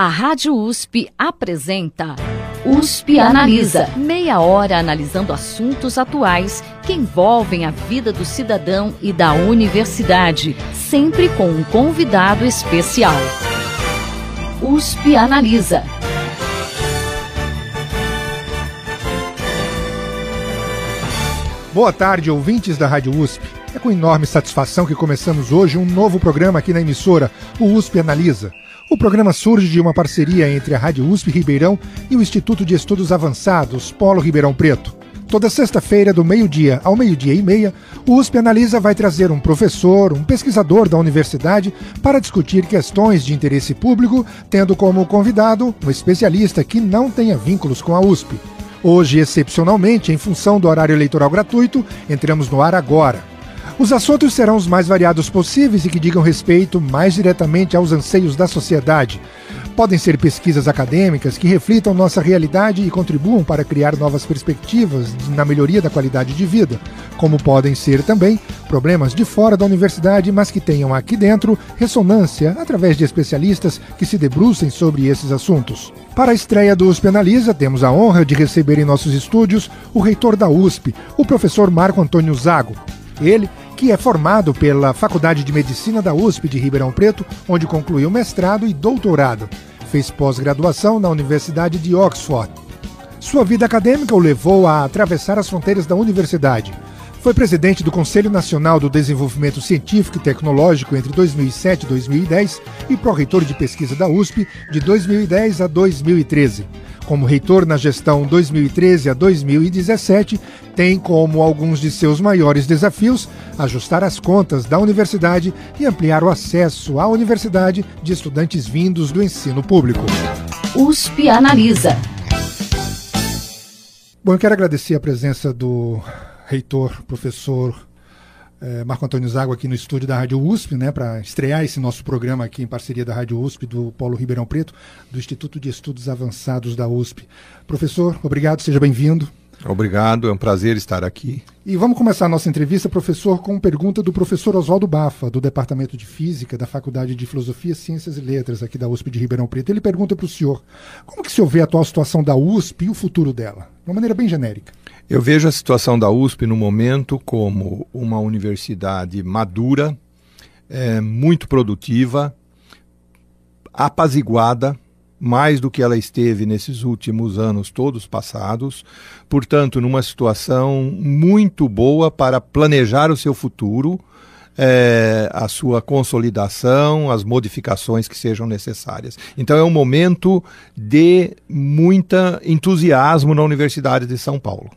A Rádio USP apresenta USP Analisa. Meia hora analisando assuntos atuais que envolvem a vida do cidadão e da universidade, sempre com um convidado especial. USP Analisa. Boa tarde, ouvintes da Rádio USP. É com enorme satisfação que começamos hoje um novo programa aqui na emissora, o USP Analisa. O programa surge de uma parceria entre a Rádio USP Ribeirão e o Instituto de Estudos Avançados, Polo Ribeirão Preto. Toda sexta-feira, do meio-dia ao meio-dia e meia, o USP Analisa vai trazer um professor, um pesquisador da universidade para discutir questões de interesse público, tendo como convidado um especialista que não tenha vínculos com a USP. Hoje, excepcionalmente, em função do horário eleitoral gratuito, entramos no ar agora. Os assuntos serão os mais variados possíveis e que digam respeito mais diretamente aos anseios da sociedade. Podem ser pesquisas acadêmicas que reflitam nossa realidade e contribuam para criar novas perspectivas na melhoria da qualidade de vida, como podem ser também problemas de fora da universidade, mas que tenham aqui dentro ressonância através de especialistas que se debrucem sobre esses assuntos. Para a estreia do USP Analisa, temos a honra de receber em nossos estúdios o reitor da USP, o professor Marco Antônio Zago. Ele, que é formado pela Faculdade de Medicina da USP de Ribeirão Preto, onde concluiu mestrado e doutorado. Fez pós-graduação na Universidade de Oxford. Sua vida acadêmica o levou a atravessar as fronteiras da universidade. Foi presidente do Conselho Nacional do Desenvolvimento Científico e Tecnológico entre 2007 e 2010 e pró-reitor de pesquisa da USP de 2010 a 2013. Como reitor na gestão 2013 a 2017, tem como alguns de seus maiores desafios ajustar as contas da universidade e ampliar o acesso à universidade de estudantes vindos do ensino público. USP Analisa. Bom, eu quero agradecer a presença do reitor, professor eh, Marco Antônio Zago aqui no estúdio da Rádio USP, né, para estrear esse nosso programa aqui em parceria da Rádio USP, do Polo Ribeirão Preto, do Instituto de Estudos Avançados da USP. Professor, obrigado, seja bem-vindo. Obrigado, é um prazer estar aqui. E vamos começar a nossa entrevista, professor, com pergunta do professor Oswaldo Bafa, do Departamento de Física da Faculdade de Filosofia, Ciências e Letras aqui da USP de Ribeirão Preto. Ele pergunta para o senhor, como que o senhor vê a atual situação da USP e o futuro dela? De uma maneira bem genérica. Eu vejo a situação da USP no momento como uma universidade madura, é, muito produtiva, apaziguada, mais do que ela esteve nesses últimos anos todos passados, portanto, numa situação muito boa para planejar o seu futuro, é, a sua consolidação, as modificações que sejam necessárias. Então é um momento de muita entusiasmo na Universidade de São Paulo.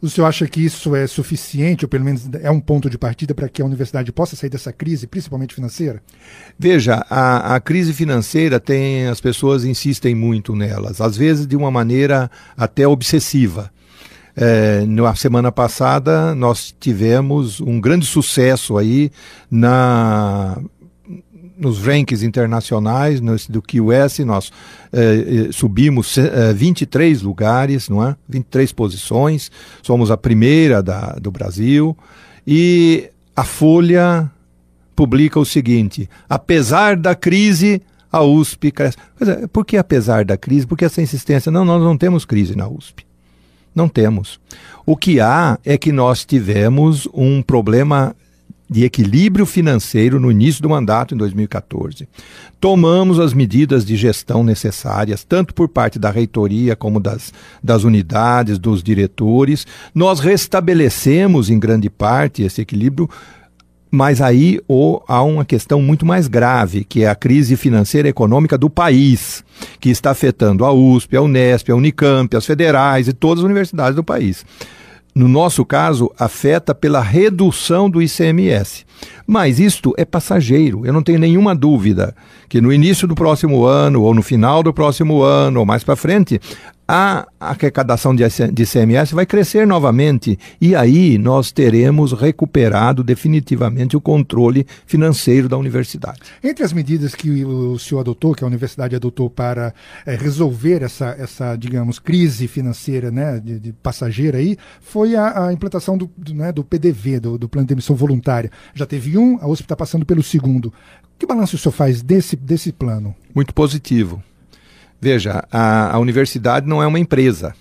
O senhor acha que isso é suficiente, ou pelo menos é um ponto de partida para que a universidade possa sair dessa crise, principalmente financeira? Veja, a, a crise financeira tem. As pessoas insistem muito nelas, às vezes de uma maneira até obsessiva. É, na semana passada nós tivemos um grande sucesso aí na nos rankings internacionais no, do QS, nós eh, eh subimos eh, 23 lugares, não é? 23 posições, somos a primeira da, do Brasil. E a Folha publica o seguinte: apesar da crise, a USP cresce. É, por que apesar da crise? Por que essa insistência? Não, nós não temos crise na USP. Não temos. O que há é que nós tivemos um problema de equilíbrio financeiro no início do mandato, em 2014. Tomamos as medidas de gestão necessárias, tanto por parte da reitoria como das, das unidades, dos diretores. Nós restabelecemos, em grande parte, esse equilíbrio. Mas aí há uma questão muito mais grave, que é a crise financeira e econômica do país, que está afetando a USP, a Unesp, a Unicamp, as federais e todas as universidades do país no nosso caso, afeta pela redução do ICMS. Mas isto é passageiro. Eu não tenho nenhuma dúvida que no início do próximo ano, ou no final do próximo ano, ou mais para frente, a arrecadação de ICMS vai crescer novamente e aí nós teremos recuperado definitivamente o controle financeiro da universidade. Entre as medidas que o senhor adotou, que a universidade adotou para é, resolver essa, essa, digamos, crise financeira né, de, de passageira aí, foi a, a implantação do, do, né, do PDV, do, do Plano de Emissão Voluntária. Já teve um, a USP está passando pelo segundo. Que balanço o senhor faz desse, desse plano? Muito positivo Veja, a, a universidade não é uma empresa.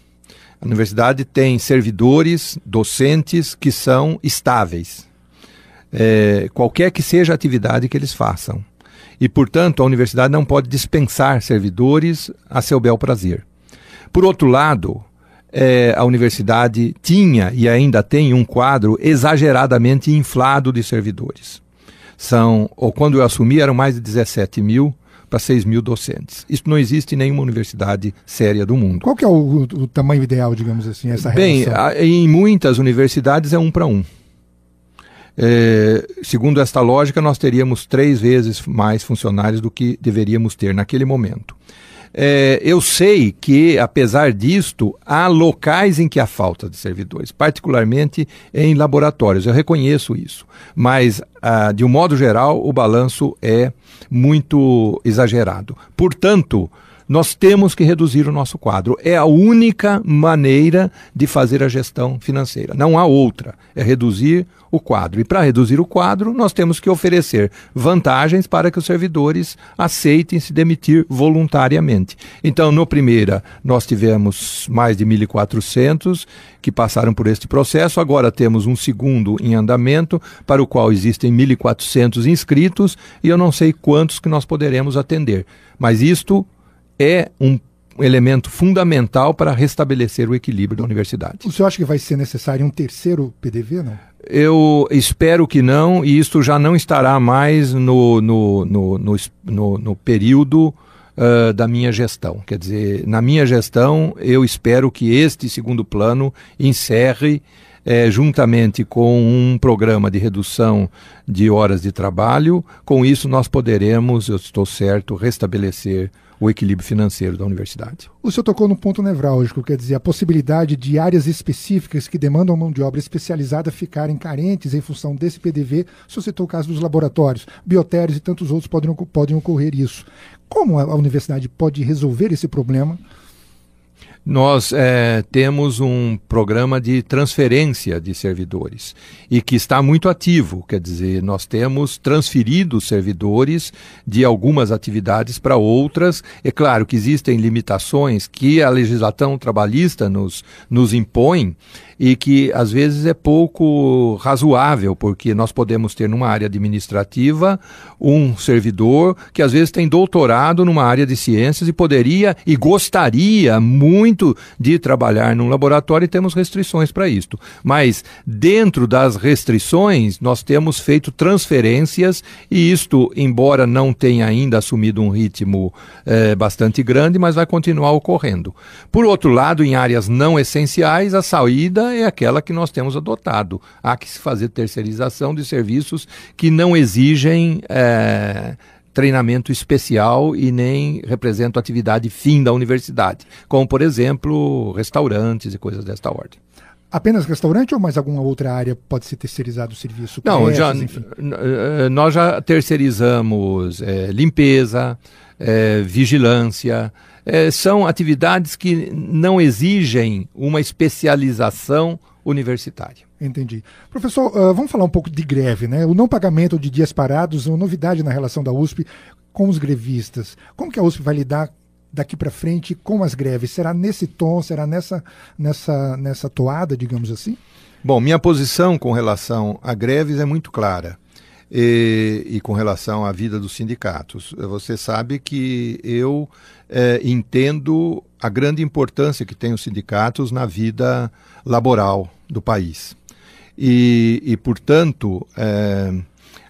A universidade tem servidores, docentes que são estáveis, é, qualquer que seja a atividade que eles façam. E, portanto, a universidade não pode dispensar servidores a seu bel prazer. Por outro lado, é, a universidade tinha e ainda tem um quadro exageradamente inflado de servidores. São, ou quando eu assumi, eram mais de 17 mil para 6 mil docentes. Isso não existe em nenhuma universidade séria do mundo. Qual que é o, o tamanho ideal, digamos assim, essa relação? Bem, em muitas universidades é um para um. É, segundo esta lógica, nós teríamos três vezes mais funcionários do que deveríamos ter naquele momento. É, eu sei que, apesar disto, há locais em que há falta de servidores, particularmente em laboratórios. Eu reconheço isso. Mas, ah, de um modo geral, o balanço é muito exagerado. Portanto, nós temos que reduzir o nosso quadro. É a única maneira de fazer a gestão financeira. Não há outra. É reduzir o quadro. E para reduzir o quadro, nós temos que oferecer vantagens para que os servidores aceitem se demitir voluntariamente. Então, no primeira, nós tivemos mais de 1.400 que passaram por este processo. Agora temos um segundo em andamento, para o qual existem 1.400 inscritos, e eu não sei quantos que nós poderemos atender. Mas isto é um elemento fundamental para restabelecer o equilíbrio da universidade. O senhor acha que vai ser necessário um terceiro PDV, não? Eu espero que não, e isto já não estará mais no, no, no, no, no período uh, da minha gestão. Quer dizer, na minha gestão, eu espero que este segundo plano encerre é, juntamente com um programa de redução de horas de trabalho. Com isso, nós poderemos, eu estou certo, restabelecer o equilíbrio financeiro da universidade. O senhor tocou no ponto nevrálgico, quer dizer, a possibilidade de áreas específicas que demandam mão de obra especializada ficarem carentes em função desse PDV. O senhor citou o caso dos laboratórios, biotérios e tantos outros podem, podem ocorrer isso. Como a universidade pode resolver esse problema? Nós é, temos um programa de transferência de servidores e que está muito ativo, quer dizer, nós temos transferido servidores de algumas atividades para outras. É claro que existem limitações que a legislação trabalhista nos, nos impõe e que às vezes é pouco razoável, porque nós podemos ter numa área administrativa um servidor que às vezes tem doutorado numa área de ciências e poderia e gostaria muito de trabalhar num laboratório e temos restrições para isto. Mas dentro das restrições, nós temos feito transferências e isto, embora não tenha ainda assumido um ritmo eh, bastante grande, mas vai continuar ocorrendo. Por outro lado, em áreas não essenciais, a saída é aquela que nós temos adotado. Há que se fazer terceirização de serviços que não exigem é, treinamento especial e nem representam atividade fim da universidade, como, por exemplo, restaurantes e coisas desta ordem. Apenas restaurante ou mais alguma outra área pode ser terceirizado o serviço? Não, já, eh, nós já terceirizamos é, limpeza, é, vigilância, é, são atividades que não exigem uma especialização universitária. Entendi. Professor, uh, vamos falar um pouco de greve, né? O não pagamento de dias parados é uma novidade na relação da USP com os grevistas. Como que a USP vai lidar daqui para frente com as greves? Será nesse tom, será nessa, nessa, nessa toada, digamos assim? Bom, minha posição com relação a greves é muito clara e, e com relação à vida dos sindicatos. Você sabe que eu é, entendo a grande importância que têm os sindicatos na vida laboral do país. E, e portanto, é,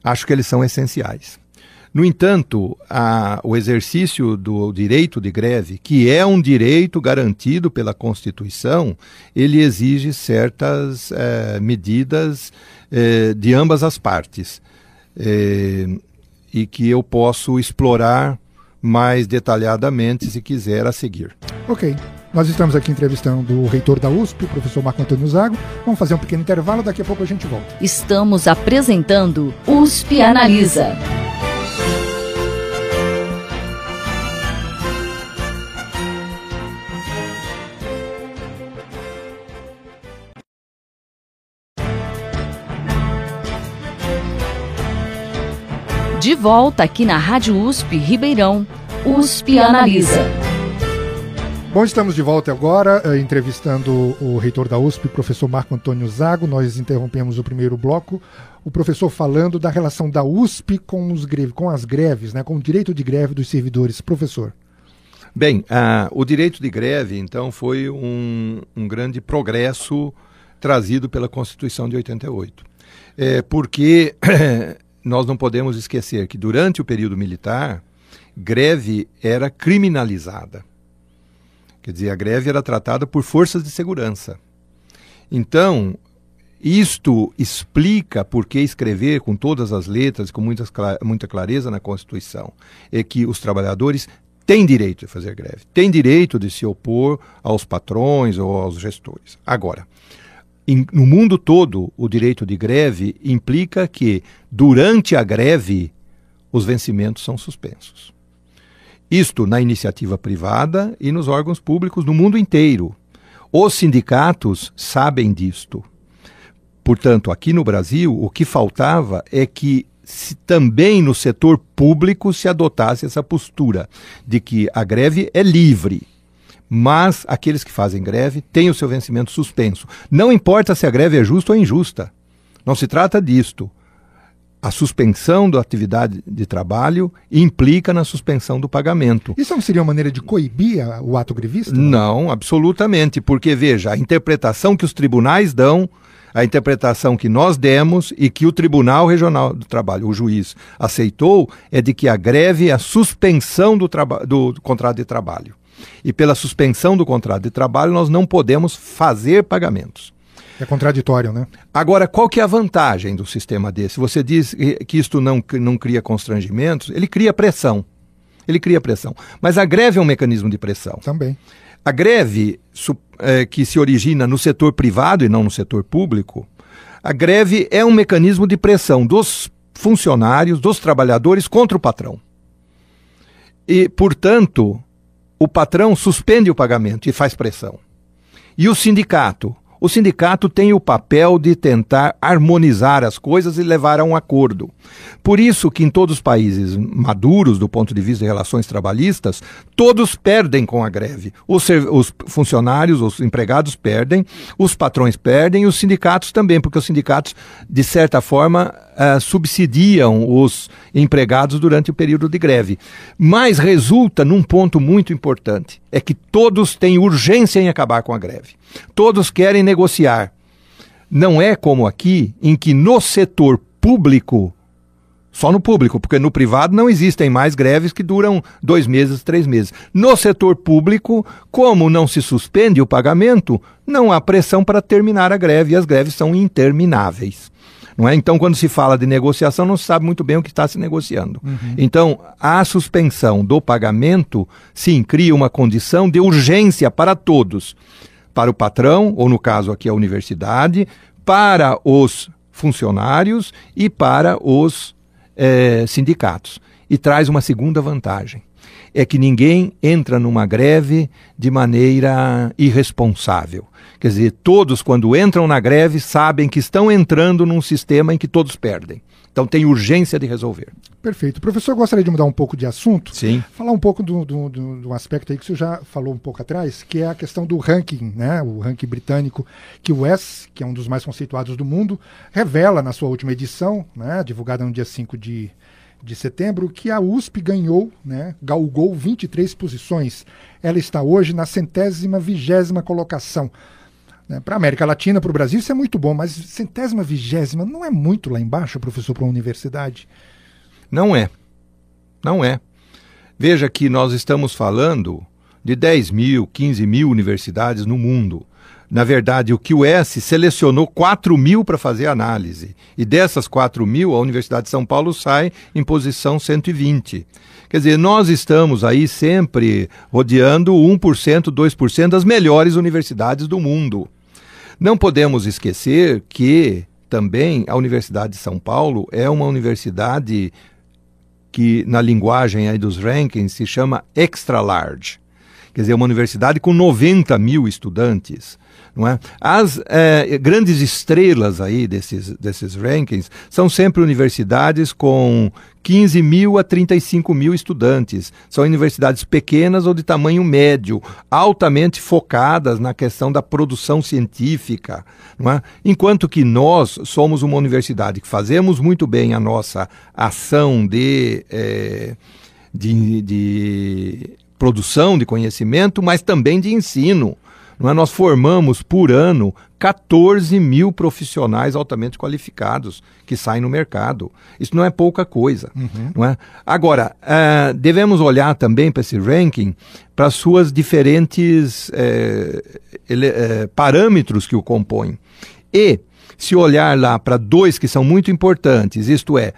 acho que eles são essenciais. No entanto, a, o exercício do direito de greve, que é um direito garantido pela Constituição, ele exige certas é, medidas de ambas as partes é, e que eu posso explorar mais detalhadamente se quiser a seguir. Ok. Nós estamos aqui entrevistando o reitor da USP, o professor Marco Antônio Zago. Vamos fazer um pequeno intervalo, daqui a pouco a gente volta. Estamos apresentando USP Analisa. De volta aqui na Rádio USP Ribeirão, USP Analisa. Bom, estamos de volta agora, eh, entrevistando o reitor da USP, professor Marco Antônio Zago. Nós interrompemos o primeiro bloco, o professor falando da relação da USP com, os greve, com as greves, né, com o direito de greve dos servidores. Professor. Bem, uh, o direito de greve, então, foi um, um grande progresso trazido pela Constituição de 88. É, porque nós não podemos esquecer que durante o período militar, greve era criminalizada. Quer dizer, a greve era tratada por forças de segurança. Então, isto explica por que escrever com todas as letras, com muitas, muita clareza na Constituição, é que os trabalhadores têm direito de fazer greve, têm direito de se opor aos patrões ou aos gestores. Agora, em, no mundo todo, o direito de greve implica que, durante a greve, os vencimentos são suspensos. Isto na iniciativa privada e nos órgãos públicos no mundo inteiro. Os sindicatos sabem disto. Portanto, aqui no Brasil, o que faltava é que se também no setor público se adotasse essa postura de que a greve é livre, mas aqueles que fazem greve têm o seu vencimento suspenso. Não importa se a greve é justa ou injusta. Não se trata disto a suspensão da atividade de trabalho implica na suspensão do pagamento. Isso não seria uma maneira de coibir o ato grevista? Não, absolutamente, porque veja, a interpretação que os tribunais dão, a interpretação que nós demos e que o Tribunal Regional do Trabalho, o juiz, aceitou, é de que a greve é a suspensão do, do contrato de trabalho. E pela suspensão do contrato de trabalho, nós não podemos fazer pagamentos. É contraditório, né? Agora, qual que é a vantagem do sistema desse? Você diz que isto não, não cria constrangimentos, ele cria pressão. Ele cria pressão. Mas a greve é um mecanismo de pressão. Também. A greve é, que se origina no setor privado e não no setor público, a greve é um mecanismo de pressão dos funcionários, dos trabalhadores contra o patrão. E, portanto, o patrão suspende o pagamento e faz pressão. E o sindicato o sindicato tem o papel de tentar harmonizar as coisas e levar a um acordo. Por isso que em todos os países maduros do ponto de vista de relações trabalhistas, todos perdem com a greve. Os, os funcionários, os empregados perdem, os patrões perdem e os sindicatos também, porque os sindicatos, de certa forma, uh, subsidiam os empregados durante o período de greve. Mas resulta num ponto muito importante: é que todos têm urgência em acabar com a greve. Todos querem negociar. Não é como aqui, em que no setor público só no público, porque no privado não existem mais greves que duram dois meses, três meses. No setor público, como não se suspende o pagamento, não há pressão para terminar a greve e as greves são intermináveis. Não é? Então, quando se fala de negociação, não se sabe muito bem o que está se negociando. Uhum. Então, a suspensão do pagamento, sim, cria uma condição de urgência para todos. Para o patrão, ou no caso aqui a universidade, para os funcionários e para os eh, sindicatos. E traz uma segunda vantagem é que ninguém entra numa greve de maneira irresponsável. Quer dizer, todos, quando entram na greve, sabem que estão entrando num sistema em que todos perdem. Então tem urgência de resolver. Perfeito. Professor, gostaria de mudar um pouco de assunto. Sim. Falar um pouco do, do, do, do, aspecto aí que o senhor já falou um pouco atrás, que é a questão do ranking, né? O ranking britânico, que o S, que é um dos mais conceituados do mundo, revela na sua última edição, né? Divulgada no dia 5 de, de setembro, que a USP ganhou, né? Galgou 23 posições. Ela está hoje na centésima vigésima colocação. Né? Para a América Latina, para o Brasil, isso é muito bom, mas centésima vigésima não é muito lá embaixo, professor, para uma universidade? Não é. Não é. Veja que nós estamos falando de 10 mil, 15 mil universidades no mundo. Na verdade, o QS selecionou 4 mil para fazer análise. E dessas 4 mil, a Universidade de São Paulo sai em posição 120. Quer dizer, nós estamos aí sempre rodeando 1%, 2% das melhores universidades do mundo. Não podemos esquecer que também a Universidade de São Paulo é uma universidade que, na linguagem aí dos rankings, se chama extra large. quer dizer, uma universidade com 90 mil estudantes. Não é? As é, grandes estrelas aí desses, desses rankings são sempre universidades com 15 mil a 35 mil estudantes. São universidades pequenas ou de tamanho médio, altamente focadas na questão da produção científica. Não é? Enquanto que nós somos uma universidade que fazemos muito bem a nossa ação de, é, de, de produção de conhecimento, mas também de ensino. Não é? Nós formamos por ano 14 mil profissionais altamente qualificados que saem no mercado. Isso não é pouca coisa. Uhum. Não é? Agora, uh, devemos olhar também para esse ranking para suas diferentes uh, ele, uh, parâmetros que o compõem. E, se olhar lá para dois que são muito importantes, isto é,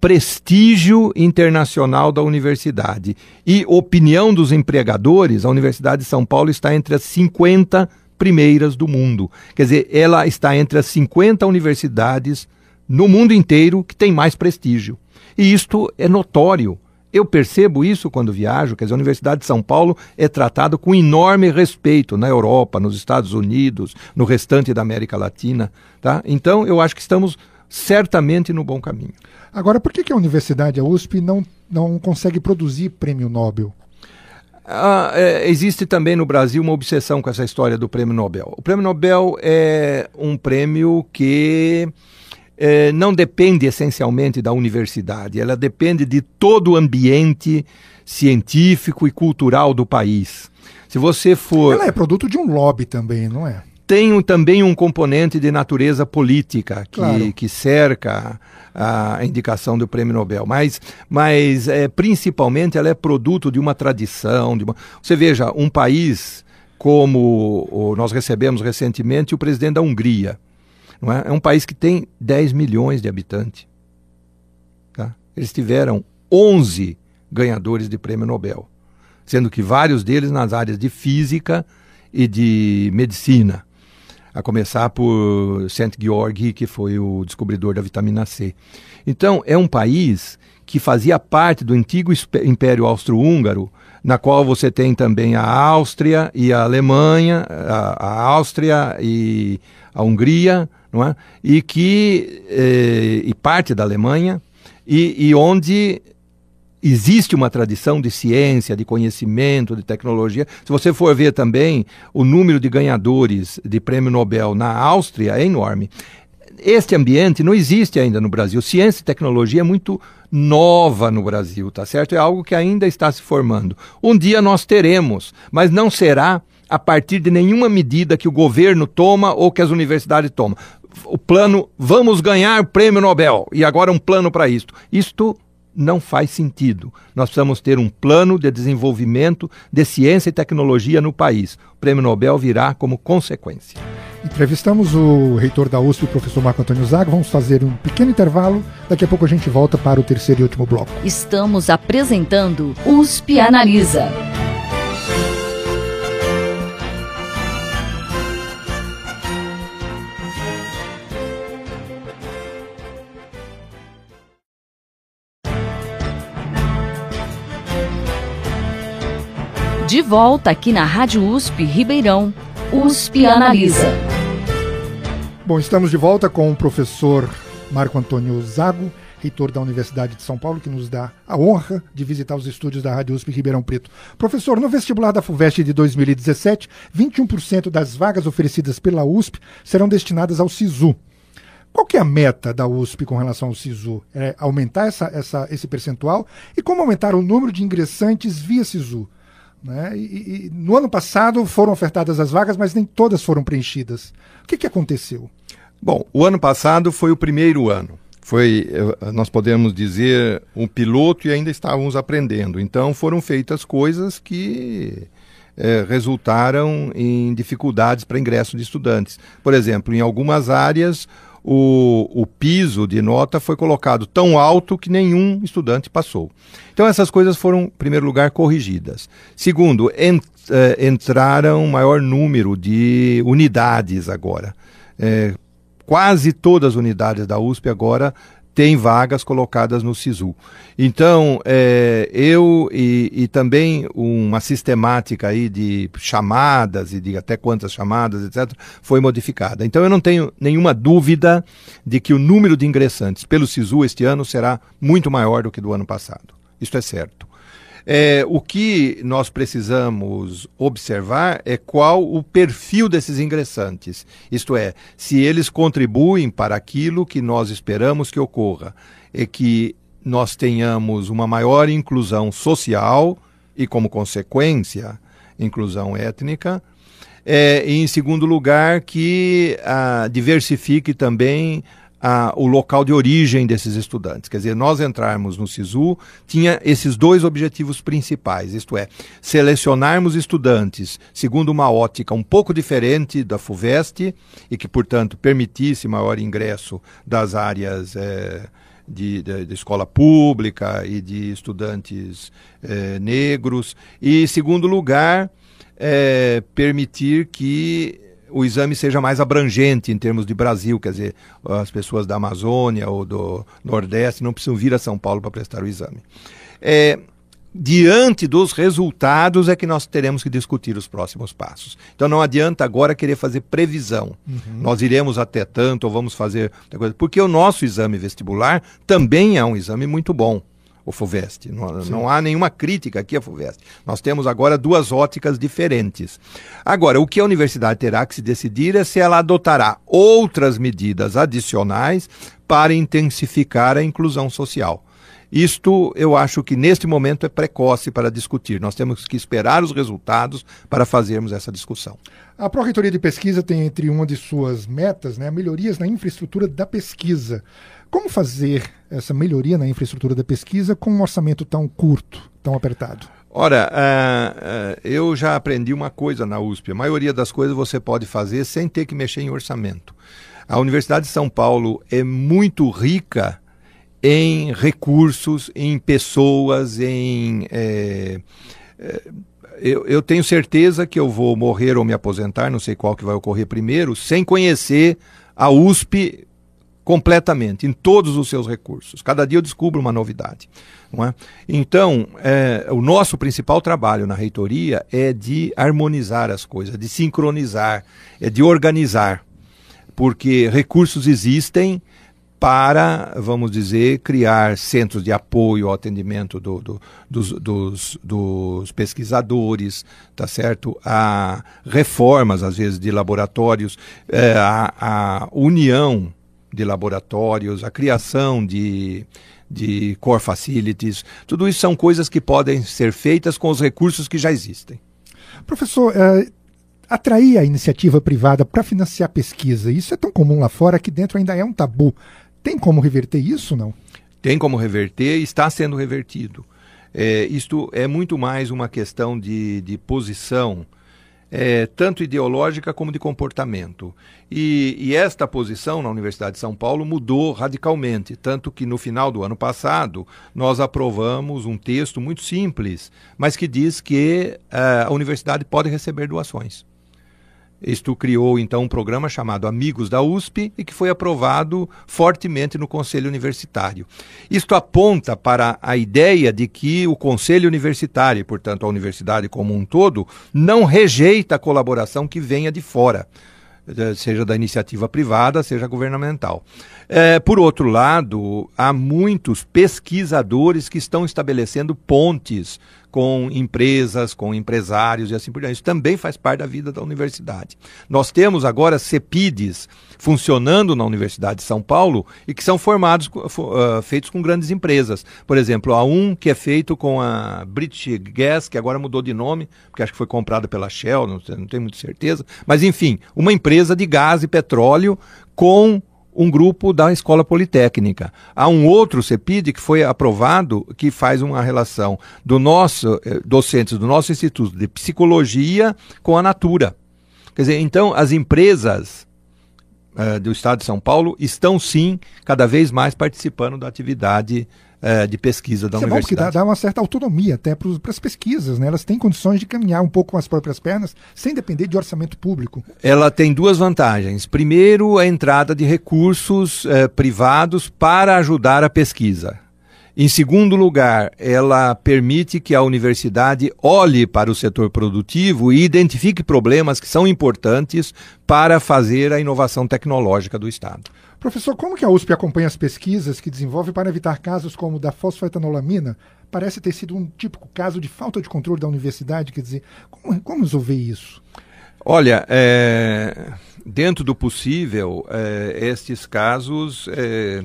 prestígio internacional da universidade e opinião dos empregadores, a Universidade de São Paulo está entre as 50 primeiras do mundo. Quer dizer, ela está entre as 50 universidades no mundo inteiro que tem mais prestígio. E isto é notório. Eu percebo isso quando viajo, quer dizer, a Universidade de São Paulo é tratada com enorme respeito na Europa, nos Estados Unidos, no restante da América Latina, tá? Então, eu acho que estamos certamente no bom caminho. Agora, por que, que a universidade, a USP, não, não consegue produzir prêmio Nobel? Ah, é, existe também no Brasil uma obsessão com essa história do prêmio Nobel. O prêmio Nobel é um prêmio que é, não depende essencialmente da universidade, ela depende de todo o ambiente científico e cultural do país. Se você for. Ela é produto de um lobby também, não é? Tem também um componente de natureza política que, claro. que cerca a indicação do prêmio Nobel, mas, mas é, principalmente ela é produto de uma tradição. De uma... Você veja, um país como o, nós recebemos recentemente o presidente da Hungria, não é? é um país que tem 10 milhões de habitantes. Tá? Eles tiveram 11 ganhadores de prêmio Nobel, sendo que vários deles nas áreas de física e de medicina a começar por Saint George, que foi o descobridor da vitamina C. Então, é um país que fazia parte do antigo Império Austro-Húngaro, na qual você tem também a Áustria e a Alemanha, a, a Áustria e a Hungria, não é? e que eh, e parte da Alemanha, e, e onde existe uma tradição de ciência, de conhecimento, de tecnologia. Se você for ver também o número de ganhadores de prêmio Nobel na Áustria é enorme. Este ambiente não existe ainda no Brasil. Ciência e tecnologia é muito nova no Brasil, tá certo? É algo que ainda está se formando. Um dia nós teremos, mas não será a partir de nenhuma medida que o governo toma ou que as universidades tomam. O plano, vamos ganhar o prêmio Nobel, e agora um plano para isto. Isto não faz sentido. Nós precisamos ter um plano de desenvolvimento de ciência e tecnologia no país. O prêmio Nobel virá como consequência. Entrevistamos o reitor da USP, o professor Marco Antônio Zago. Vamos fazer um pequeno intervalo. Daqui a pouco a gente volta para o terceiro e último bloco. Estamos apresentando USP Analisa. De volta aqui na Rádio USP Ribeirão. USP Analisa. Bom, estamos de volta com o professor Marco Antônio Zago, reitor da Universidade de São Paulo, que nos dá a honra de visitar os estúdios da Rádio USP Ribeirão Preto. Professor, no vestibular da FUVEST de 2017, 21% das vagas oferecidas pela USP serão destinadas ao SISU. Qual que é a meta da USP com relação ao SISU? É aumentar essa, essa, esse percentual? E como aumentar o número de ingressantes via SISU? Né? E, e, no ano passado foram ofertadas as vagas, mas nem todas foram preenchidas. O que, que aconteceu? Bom, o ano passado foi o primeiro ano. Foi, eh, nós podemos dizer, um piloto e ainda estávamos aprendendo. Então foram feitas coisas que eh, resultaram em dificuldades para ingresso de estudantes. Por exemplo, em algumas áreas o, o piso de nota foi colocado tão alto que nenhum estudante passou. Então essas coisas foram, em primeiro lugar, corrigidas. Segundo, ent, eh, entraram maior número de unidades agora. Eh, quase todas as unidades da USP agora tem vagas colocadas no SISU. Então, é, eu e, e, também uma sistemática aí de chamadas e de até quantas chamadas, etc., foi modificada. Então, eu não tenho nenhuma dúvida de que o número de ingressantes pelo SISU este ano será muito maior do que do ano passado. Isso é certo. É, o que nós precisamos observar é qual o perfil desses ingressantes, isto é, se eles contribuem para aquilo que nós esperamos que ocorra, é que nós tenhamos uma maior inclusão social e, como consequência, inclusão étnica. É, e, em segundo lugar, que ah, diversifique também a, o local de origem desses estudantes. Quer dizer, nós entrarmos no SISU tinha esses dois objetivos principais, isto é, selecionarmos estudantes segundo uma ótica um pouco diferente da FUVEST e que, portanto, permitisse maior ingresso das áreas é, de, de, de, escola pública e de estudantes é, negros. E, segundo lugar, é, permitir que o exame seja mais abrangente em termos de Brasil, quer dizer, as pessoas da Amazônia ou do Nordeste não precisam vir a São Paulo para prestar o exame. É, diante dos resultados é que nós teremos que discutir os próximos passos. Então não adianta agora querer fazer previsão. Uhum. Nós iremos até tanto ou vamos fazer porque o nosso exame vestibular também é um exame muito bom o FUVEST. Não, não, há nenhuma crítica aqui à FUVEST. Nós temos agora duas óticas diferentes. Agora, o que a universidade terá que se decidir é se ela adotará outras medidas adicionais para intensificar a inclusão social. Isto eu acho que neste momento é precoce para discutir. Nós temos que esperar os resultados para fazermos essa discussão. A Pró-Reitoria de Pesquisa tem entre uma de suas metas né, melhorias na infraestrutura da pesquisa. Como fazer essa melhoria na infraestrutura da pesquisa com um orçamento tão curto, tão apertado? Ora, uh, uh, eu já aprendi uma coisa na USP: a maioria das coisas você pode fazer sem ter que mexer em orçamento. A Universidade de São Paulo é muito rica em recursos, em pessoas, em. É, é, eu, eu, tenho certeza que eu vou morrer ou me aposentar, não sei qual que vai ocorrer primeiro, sem conhecer a USP completamente, em todos os seus recursos. Cada dia eu descubro uma novidade. É? Então, é, o nosso principal trabalho na reitoria é de harmonizar as coisas, de sincronizar, é de organizar, porque recursos existem para, vamos dizer, criar centros de apoio ao atendimento do, do, dos, dos, dos, pesquisadores, tá certo? A reformas, às vezes, de laboratórios, é, a, a união de laboratórios, a criação de, de core facilities, tudo isso são coisas que podem ser feitas com os recursos que já existem. Professor, é, atrair a iniciativa privada para financiar pesquisa, isso é tão comum lá fora que dentro ainda é um tabu. Tem como reverter isso, não? Tem como reverter e está sendo revertido. É, isto é muito mais uma questão de, de posição é, tanto ideológica como de comportamento. E, e, esta posição na Universidade de São Paulo mudou radicalmente, tanto que no final do ano passado nós aprovamos um texto muito simples, mas que diz que uh, a universidade pode receber doações. Isto criou então um programa chamado Amigos da USP e que foi aprovado fortemente no Conselho Universitário. Isto aponta para a ideia de que o Conselho Universitário, portanto a universidade como um todo, não rejeita a colaboração que venha de fora eh, seja da iniciativa privada, seja governamental. É, por outro lado, há muitos pesquisadores que estão estabelecendo pontes com empresas, com empresários e assim por diante. Isso também faz parte da vida da universidade. Nós temos agora CEPIDs funcionando na Universidade de São Paulo e que são formados, uh, feitos com grandes empresas. Por exemplo, há um que é feito com a British Gas, que agora mudou de nome, porque acho que foi comprada pela Shell, não, não tenho muita certeza. Mas, enfim, uma empresa de gás e petróleo com um grupo da Escola Politécnica. Há um outro CEPID que foi aprovado que faz uma relação do nosso eh, docentes do nosso Instituto de Psicologia com a Natura. Quer dizer, então as empresas eh, do Estado de São Paulo estão sim cada vez mais participando da atividade é, de pesquisa da Isso universidade. É bom que dá, dá uma certa autonomia até para as pesquisas, né? Elas têm condições de caminhar um pouco com as próprias pernas, sem depender de orçamento público. Ela tem duas vantagens. Primeiro, a entrada de recursos é, privados para ajudar a pesquisa. Em segundo lugar, ela permite que a universidade olhe para o setor produtivo e identifique problemas que são importantes para fazer a inovação tecnológica do Estado. Professor, como que a USP acompanha as pesquisas que desenvolve para evitar casos como o da fosfetanolamina? Parece ter sido um típico caso de falta de controle da universidade. Quer dizer, como, como resolver isso? Olha, é, dentro do possível, é, estes casos é,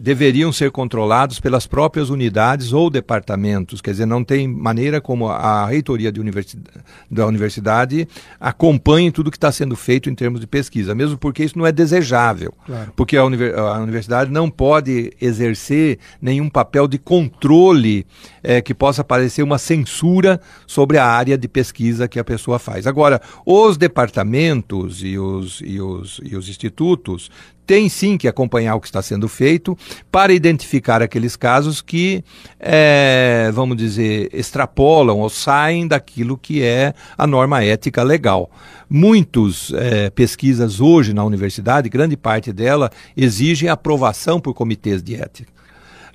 deveriam ser controlados pelas próprias unidades ou departamentos, quer dizer, não tem maneira como a reitoria universidade, da universidade acompanhe tudo que está sendo feito em termos de pesquisa, mesmo porque isso não é desejável, claro. porque a, a, universidade não pode exercer nenhum papel de controle é, que possa parecer uma censura sobre a área de pesquisa que a pessoa faz. Agora, os departamentos e os, e os, e os institutos tem sim que acompanhar o que está sendo feito para identificar aqueles casos que, é, vamos dizer, extrapolam ou saem daquilo que é a norma ética legal. Muitas é, pesquisas hoje na universidade, grande parte dela, exigem aprovação por comitês de ética.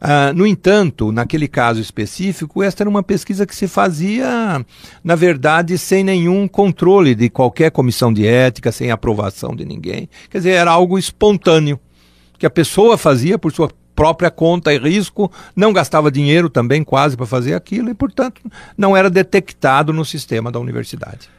Uh, no entanto, naquele caso específico, esta era uma pesquisa que se fazia, na verdade, sem nenhum controle de qualquer comissão de ética, sem aprovação de ninguém. Quer dizer, era algo espontâneo, que a pessoa fazia por sua própria conta e risco, não gastava dinheiro também quase para fazer aquilo e, portanto, não era detectado no sistema da universidade.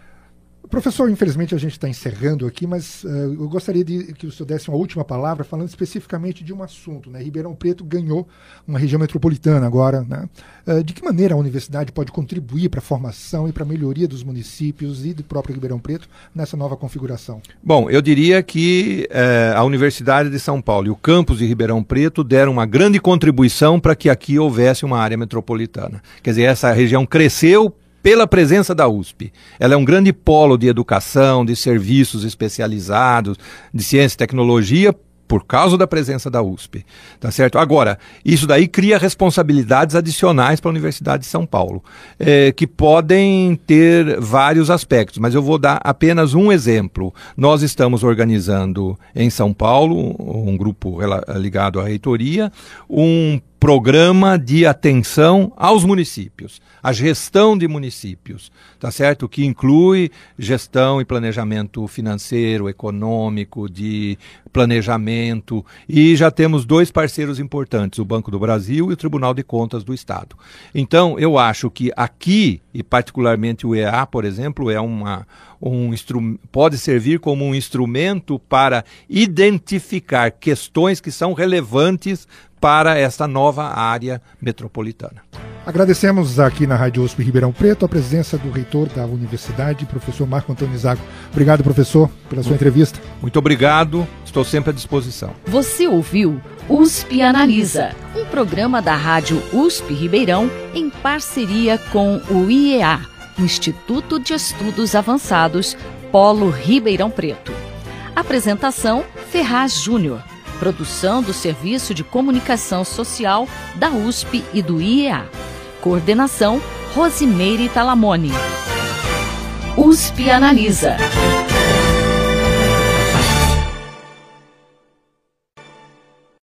Professor, infelizmente a gente está encerrando aqui, mas uh, eu gostaria de que o senhor desse uma última palavra falando especificamente de um assunto. Né? Ribeirão Preto ganhou uma região metropolitana agora. Né? Uh, de que maneira a universidade pode contribuir para a formação e para a melhoria dos municípios e do próprio Ribeirão Preto nessa nova configuração? Bom, eu diria que uh, a Universidade de São Paulo e o campus de Ribeirão Preto deram uma grande contribuição para que aqui houvesse uma área metropolitana. Quer dizer, essa região cresceu pela presença da USP. Ela é um grande polo de educação, de serviços especializados, de ciência e tecnologia, por causa da presença da USP, tá certo? Agora, isso daí cria responsabilidades adicionais para a Universidade de São Paulo, é, que podem ter vários aspectos, mas eu vou dar apenas um exemplo. Nós estamos organizando em São Paulo, um grupo ligado à reitoria, um programa de atenção aos municípios, a gestão de municípios, tá certo? Que inclui gestão e planejamento financeiro, econômico, de planejamento, e já temos dois parceiros importantes, o Banco do Brasil e o Tribunal de Contas do Estado. Então, eu acho que aqui, e particularmente o EA, por exemplo, é uma um pode servir como um instrumento para identificar questões que são relevantes para esta nova área metropolitana. Agradecemos aqui na Rádio USP Ribeirão Preto a presença do reitor da universidade, professor Marco Antônio Zago. Obrigado, professor, pela sua entrevista. Muito obrigado, estou sempre à disposição. Você ouviu USP Analisa, um programa da Rádio USP Ribeirão em parceria com o IEA, Instituto de Estudos Avançados, Polo Ribeirão Preto. Apresentação Ferraz Júnior. Produção do Serviço de Comunicação Social da USP e do IEA. Coordenação Rosimeire Talamone. USP Analisa.